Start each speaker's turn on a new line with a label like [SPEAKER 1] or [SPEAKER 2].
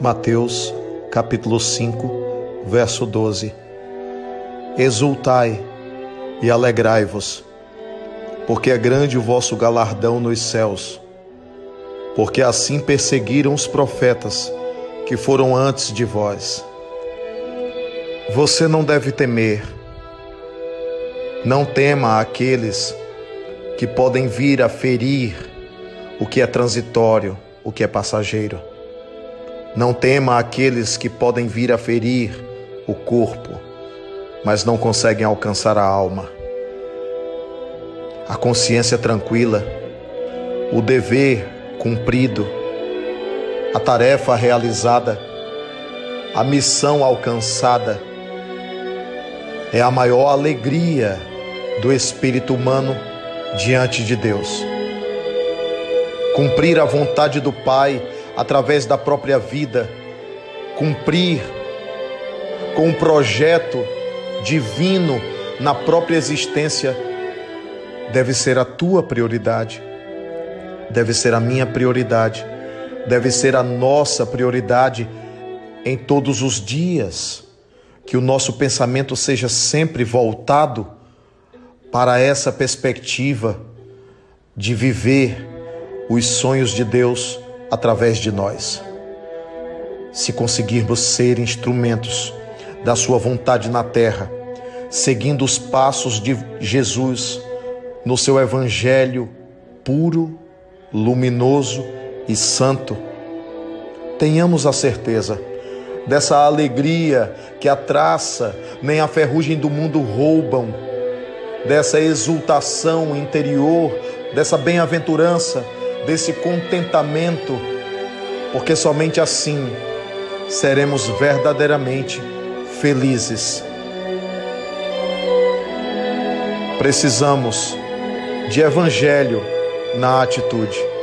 [SPEAKER 1] Mateus, capítulo 5, verso 12. Exultai e alegrai-vos, porque é grande o vosso galardão nos céus, porque assim perseguiram os profetas que foram antes de vós. Você não deve temer, não tema aqueles que podem vir a ferir o que é transitório, o que é passageiro não tema aqueles que podem vir a ferir o corpo, mas não conseguem alcançar a alma. A consciência tranquila, o dever cumprido, a tarefa realizada, a missão alcançada é a maior alegria do espírito humano diante de Deus. Cumprir a vontade do Pai através da própria vida, cumprir com um projeto divino na própria existência, deve ser a tua prioridade, deve ser a minha prioridade, deve ser a nossa prioridade em todos os dias. Que o nosso pensamento seja sempre voltado para essa perspectiva de viver os sonhos de Deus através de nós. Se conseguirmos ser instrumentos da Sua vontade na terra, seguindo os passos de Jesus no seu Evangelho puro, luminoso e santo, tenhamos a certeza dessa alegria que a traça nem a ferrugem do mundo roubam, dessa exultação interior, dessa bem-aventurança desse contentamento, porque somente assim seremos verdadeiramente felizes. Precisamos de evangelho na atitude.